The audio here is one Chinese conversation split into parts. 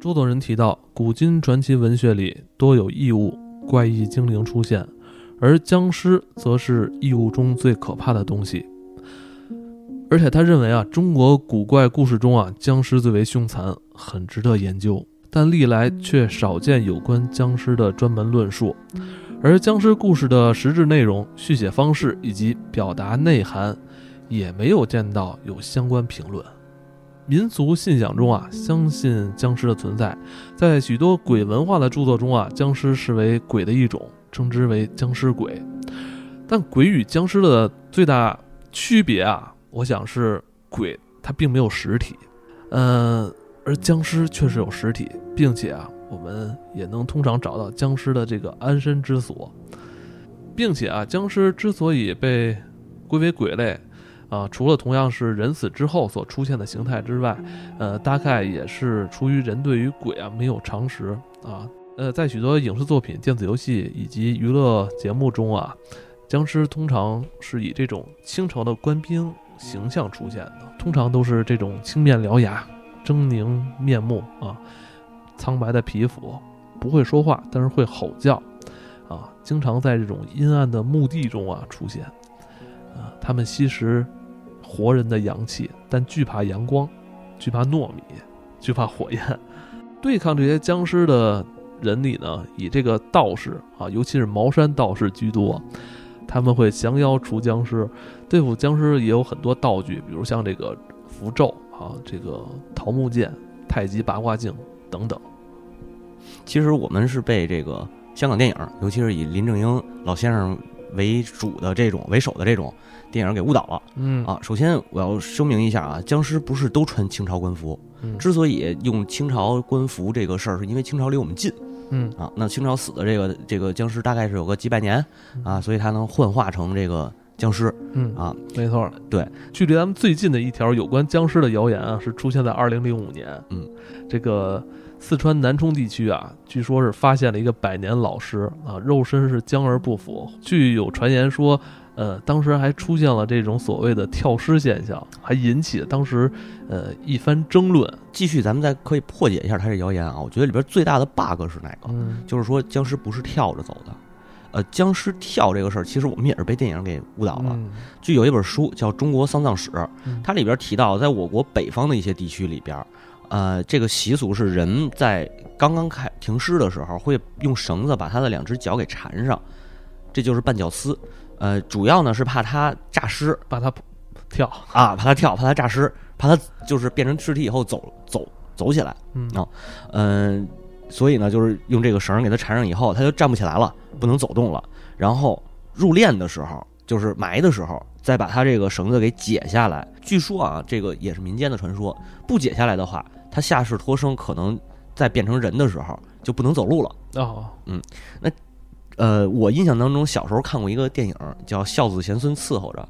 周作人提到，古今传奇文学里多有异物、怪异精灵出现，而僵尸则是异物中最可怕的东西。而且他认为啊，中国古怪故事中啊，僵尸最为凶残，很值得研究。但历来却少见有关僵尸的专门论述，而僵尸故事的实质内容、续写方式以及表达内涵，也没有见到有相关评论。民俗信仰中啊，相信僵尸的存在，在许多鬼文化的著作中啊，僵尸视为鬼的一种，称之为僵尸鬼。但鬼与僵尸的最大区别啊，我想是鬼它并没有实体，嗯，而僵尸确实有实体，并且啊，我们也能通常找到僵尸的这个安身之所，并且啊，僵尸之所以被归为鬼类。啊，除了同样是人死之后所出现的形态之外，呃，大概也是出于人对于鬼啊没有常识啊。呃，在许多影视作品、电子游戏以及娱乐节目中啊，僵尸通常是以这种清朝的官兵形象出现的，通常都是这种青面獠牙、狰狞面目啊，苍白的皮肤，不会说话，但是会吼叫，啊，经常在这种阴暗的墓地中啊出现，啊，他们吸食。活人的阳气，但惧怕阳光，惧怕糯米，惧怕火焰。对抗这些僵尸的人里呢，以这个道士啊，尤其是茅山道士居多。他们会降妖除僵尸，对付僵尸也有很多道具，比如像这个符咒啊，这个桃木剑、太极八卦镜等等。其实我们是被这个香港电影，尤其是以林正英老先生为主的这种为首的这种。电影给误导了，嗯。啊，首先我要声明一下啊，僵尸不是都穿清朝官服，之所以用清朝官服这个事儿，是因为清朝离我们近，嗯。啊，那清朝死的这个这个僵尸大概是有个几百年啊，所以它能幻化成这个僵尸，嗯啊，没错，对，距离咱们最近的一条有关僵尸的谣言啊，是出现在二零零五年，嗯，这个四川南充地区啊，据说是发现了一个百年老尸啊，肉身是僵而不腐，据有传言说。呃，当时还出现了这种所谓的跳尸现象，还引起了当时呃一番争论。继续，咱们再可以破解一下他这谣言啊。我觉得里边最大的 bug 是哪个？嗯，就是说僵尸不是跳着走的。呃，僵尸跳这个事儿，其实我们也是被电影给误导了。就有一本书叫《中国丧葬史》，它里边提到，在我国北方的一些地区里边，呃，这个习俗是人在刚刚开停尸的时候，会用绳子把他的两只脚给缠上，这就是绊脚丝。呃，主要呢是怕他诈尸，怕他跳啊，怕他跳，怕他诈尸，怕他就是变成尸体以后走走走起来，嗯啊，嗯，所以呢，就是用这个绳给他缠上以后，他就站不起来了，不能走动了。然后入殓的时候，就是埋的时候，再把他这个绳子给解下来。据说啊，这个也是民间的传说，不解下来的话，他下世托生可能在变成人的时候就不能走路了。哦，嗯，那。呃，我印象当中，小时候看过一个电影叫《孝子贤孙伺候着》，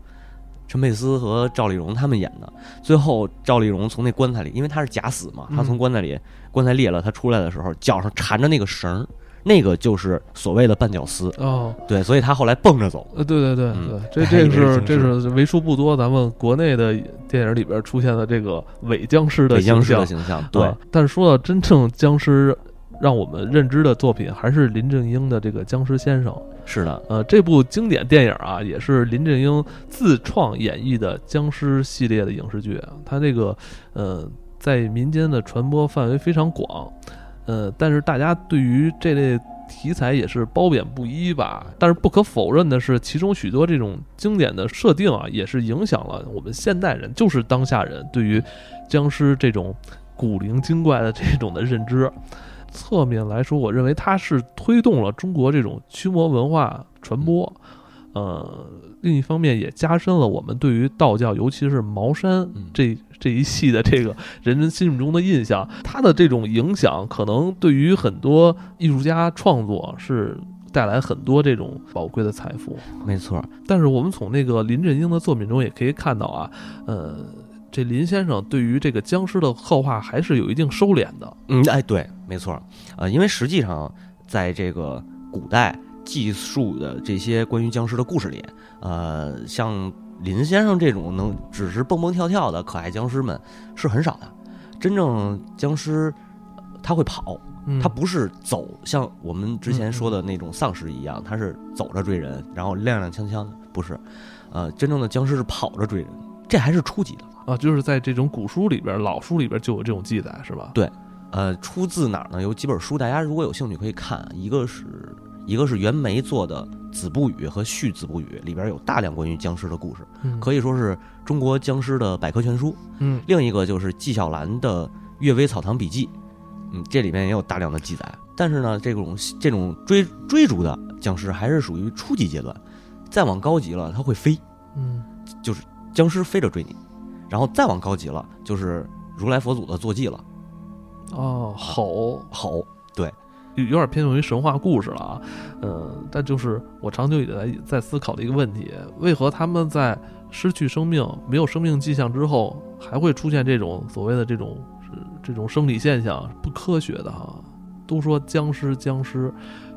陈佩斯和赵丽蓉他们演的。最后赵丽蓉从那棺材里，因为他是假死嘛，他从棺材里棺材裂了，他出来的时候脚上缠着那个绳，那个就是所谓的绊脚丝。哦，对，所以他后来蹦着走。呃，对对对对，这这是这是为数不多咱们国内的电影里边出现的这个伪僵尸的形象。形象对，但是说到真正僵尸。让我们认知的作品还是林正英的这个《僵尸先生》。是的，呃，这部经典电影啊，也是林正英自创演绎的僵尸系列的影视剧。他这个，呃，在民间的传播范围非常广，呃，但是大家对于这类题材也是褒贬不一吧。但是不可否认的是，其中许多这种经典的设定啊，也是影响了我们现代人，就是当下人对于僵尸这种古灵精怪的这种的认知。侧面来说，我认为它是推动了中国这种驱魔文化传播，呃，另一方面也加深了我们对于道教，尤其是茅山这这一系的这个 人人心目中的印象。它的这种影响，可能对于很多艺术家创作是带来很多这种宝贵的财富。没错，但是我们从那个林振英的作品中也可以看到啊，呃。这林先生对于这个僵尸的刻画还是有一定收敛的。嗯，哎，对，没错，呃，因为实际上在这个古代记述的这些关于僵尸的故事里，呃，像林先生这种能只是蹦蹦跳跳的可爱僵尸们是很少的。真正僵尸他会跑，嗯他不是走像我们之前说的那种丧尸一样，他是走着追人，然后踉踉跄跄的，不是，呃，真正的僵尸是跑着追人，这还是初级的。啊，就是在这种古书里边、老书里边就有这种记载，是吧？对呃，出自哪儿呢？有几本书，大家如果有兴趣可以看。一个是一个是袁枚做的《子不语》和《续子不语》，里边有大量关于僵尸的故事，嗯，可以说是中国僵尸的百科全书。嗯另一个就是纪晓岚的《阅微草堂笔记》，嗯，这里面也有大量的记载。但是呢，这种这种追追逐的僵尸还是属于初级阶段，再往高级了，它会飞，嗯就是僵尸飞着追你，然后再往高级了，就是如来佛祖的坐骑了，哦，吼，吼，有有点偏向于神话故事了啊，嗯，但就是我长久以来在思考的一个问题：为何他们在失去生命、没有生命迹象之后，还会出现这种所谓的这种这种生理现象？不科学的哈。都说僵尸，僵尸，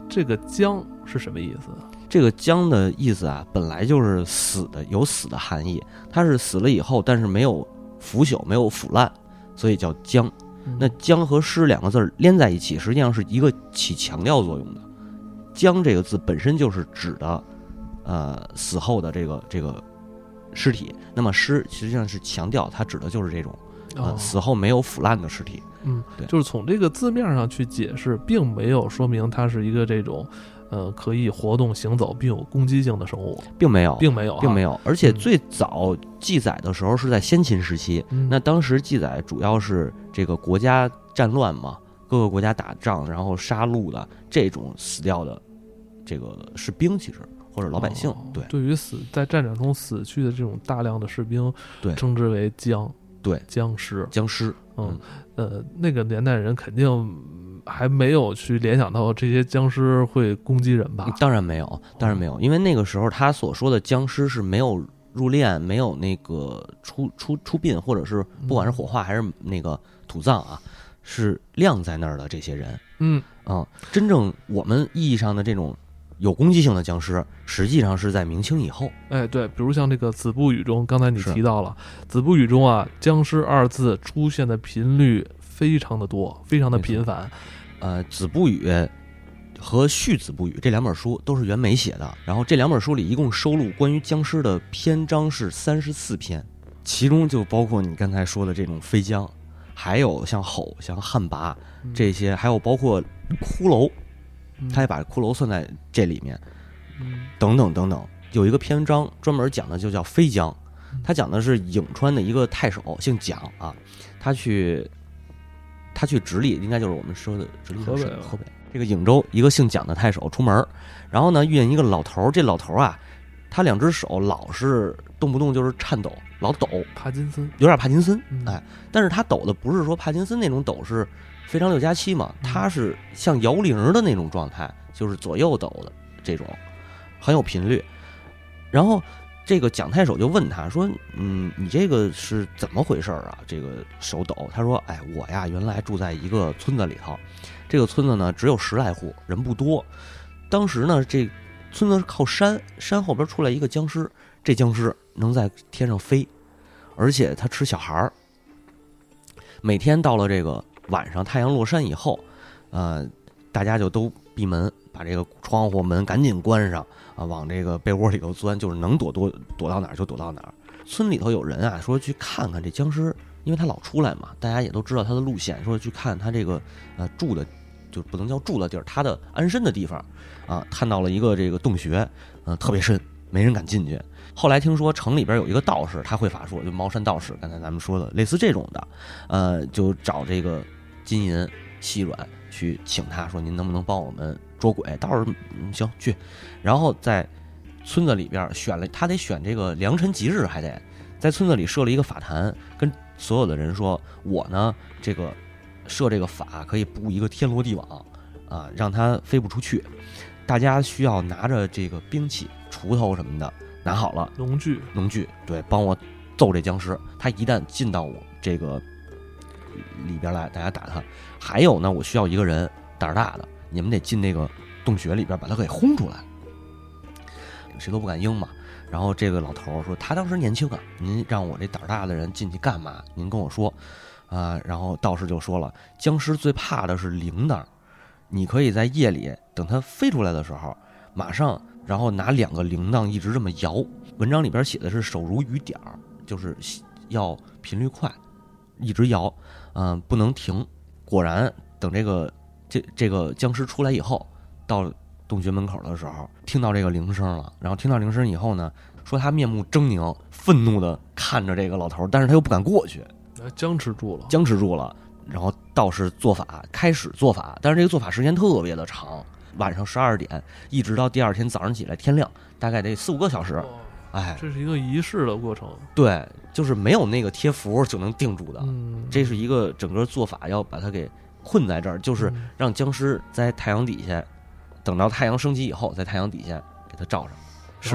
这个“僵”是什么意思？这个“僵”的意思啊，本来就是死的，有死的含义。它是死了以后，但是没有腐朽，没有腐烂，所以叫僵。嗯那“僵”和“尸”两个字儿连在一起，实际上是一个起强调作用的。“僵”这个字本身就是指的，呃，死后的这个这个尸体。那么“尸”实际上是强调，它指的就是这种呃哦死后没有腐烂的尸体。嗯对，就是从这个字面上去解释，并没有说明它是一个这种，呃，可以活动行走并有攻击性的生物，并没有，并没有，并没有。而且嗯最早记载的时候是在先秦时期，嗯。那当时记载主要是这个国家战乱嘛，各个国家打仗，然后杀戮的这种死掉的这个士兵，其实或者老百姓，哦对。对于死在战场中死去的这种大量的士兵，对。称之为僵，对。僵尸。僵尸，嗯，呃，那个年代人肯定嗯还没有去联想到这些僵尸会攻击人吧？当然没有，当然没有，因为那个时候他所说的僵尸是没有入殓，没有那个出出出殡，或者是不管是火化还是那个土葬啊，是晾在那儿的这些人。嗯啊、真正我们意义上的这种有攻击性的僵尸，实际上是在明清以后。哎，对，比如像这个《子不语》中，刚才你提到了，《子不语》中啊，僵尸二字出现的频率非常的多，非常的频繁。呃，《子不语》和《续子不语》这两本书都是袁枚写的，然后这两本书里一共收录关于僵尸的篇章是三十四篇，其中就包括你刚才说的这种飞僵，还有像吼、像旱魃嗯这些，还有包括骷髅，嗯他也把骷髅算在这里面，嗯等等等等。有一个篇章专门讲的就叫飞僵，他讲的是颍川的一个太守，姓蒋啊，他去他去直隶，应该就是我们说的直隶河北河北。这个颍州一个姓蒋的太守出门儿，然后呢遇见一个老头儿，这老头儿啊，他两只手老是动不动就是颤抖，老抖，帕金森，有点帕金森嗯，哎，但是他抖的不是说帕金森那种抖是非常六加七嘛，嗯。他是像摇铃儿的那种状态，就是左右抖的这种，很有频率。然后这个蒋太守就问他说：“嗯，你这个是怎么回事儿啊？这个手抖？”他说：“哎，我呀，原来住在一个村子里头，这个村子呢只有十来户，人不多。当时呢，这村子是靠山，山后边出来一个僵尸，这僵尸能在天上飞，而且它吃小孩儿。每天到了这个晚上，太阳落山以后，呃，大家就都闭门，把这个窗户门赶紧关上啊，往这个被窝里头钻，就是能躲多躲到哪儿就躲到哪儿。村里头有人啊说去看看这僵尸，因为他老出来嘛，大家也都知道他的路线，说去看他这个呃住的，就不能叫住的地儿，他的安身的地方啊，看到了一个这个洞穴，嗯、特别深，没人敢进去。后来听说城里边有一个道士，他会法术，就茅山道士，刚才咱们说的类似这种的，呃，就找这个金银细软去请他说，您能不能帮我们捉鬼？道士嗯行去，然后在村子里边选了，他得选这个良辰吉日，还得在村子里设了一个法坛，跟所有的人说，我呢这个设这个法可以布一个天罗地网啊，让他飞不出去。大家需要拿着这个兵器、锄头什么的，拿好了，农具，农具，对，帮我揍这僵尸。他一旦进到我这个里边来，大家打他。还有呢，我需要一个人胆儿大的，你们得进那个洞穴里边把他给轰出来。谁都不敢应嘛。然后这个老头说，他当时年轻啊，您让我这胆儿大的人进去干嘛？您跟我说。啊，然后道士就说了，僵尸最怕的是铃铛，你可以在夜里等它飞出来的时候，马上然后拿两个铃铛一直这么摇。文章里边写的是手如雨点儿，就是要频率快，一直摇，嗯、不能停。果然，等这个这这个僵尸出来以后，到洞穴门口的时候，听到这个铃声了。然后听到铃声以后呢，说他面目狰狞，愤怒的看着这个老头儿，但是他又不敢过去，呃僵持住了。僵持住了。然后道士做法，开始做法，但是这个做法时间特别的长，晚上十二点一直到第二天早上起来天亮，大概得四五个小时。哦哎，这是一个仪式的过程。对，就是没有那个贴符就能定住的，嗯，这是一个整个做法要把它给困在这儿，就是嗯让僵尸在太阳底下，等到太阳升起以后，在太阳底下给它照上。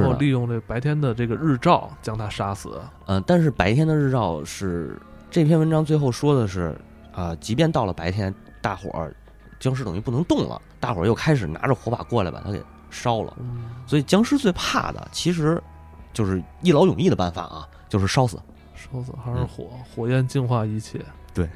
然后利用这白天的这个日照将它杀死。嗯、但是白天的日照是这篇文章最后说的是啊、即便到了白天，大伙儿僵尸等于不能动了，大伙儿又开始拿着火把过来把它给烧了。嗯，所以僵尸最怕的其实就是一劳永逸的办法啊，就是烧死。烧死还是嗯火，火焰净化一切。对，